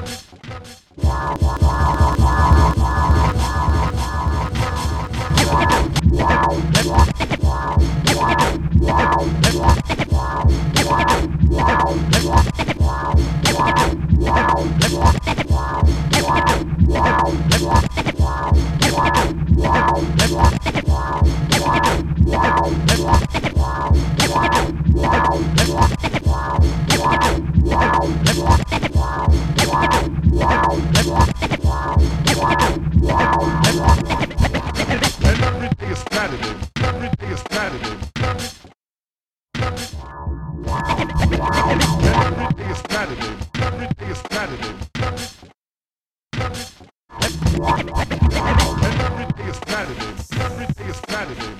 And Saturday. And every day is Saturday.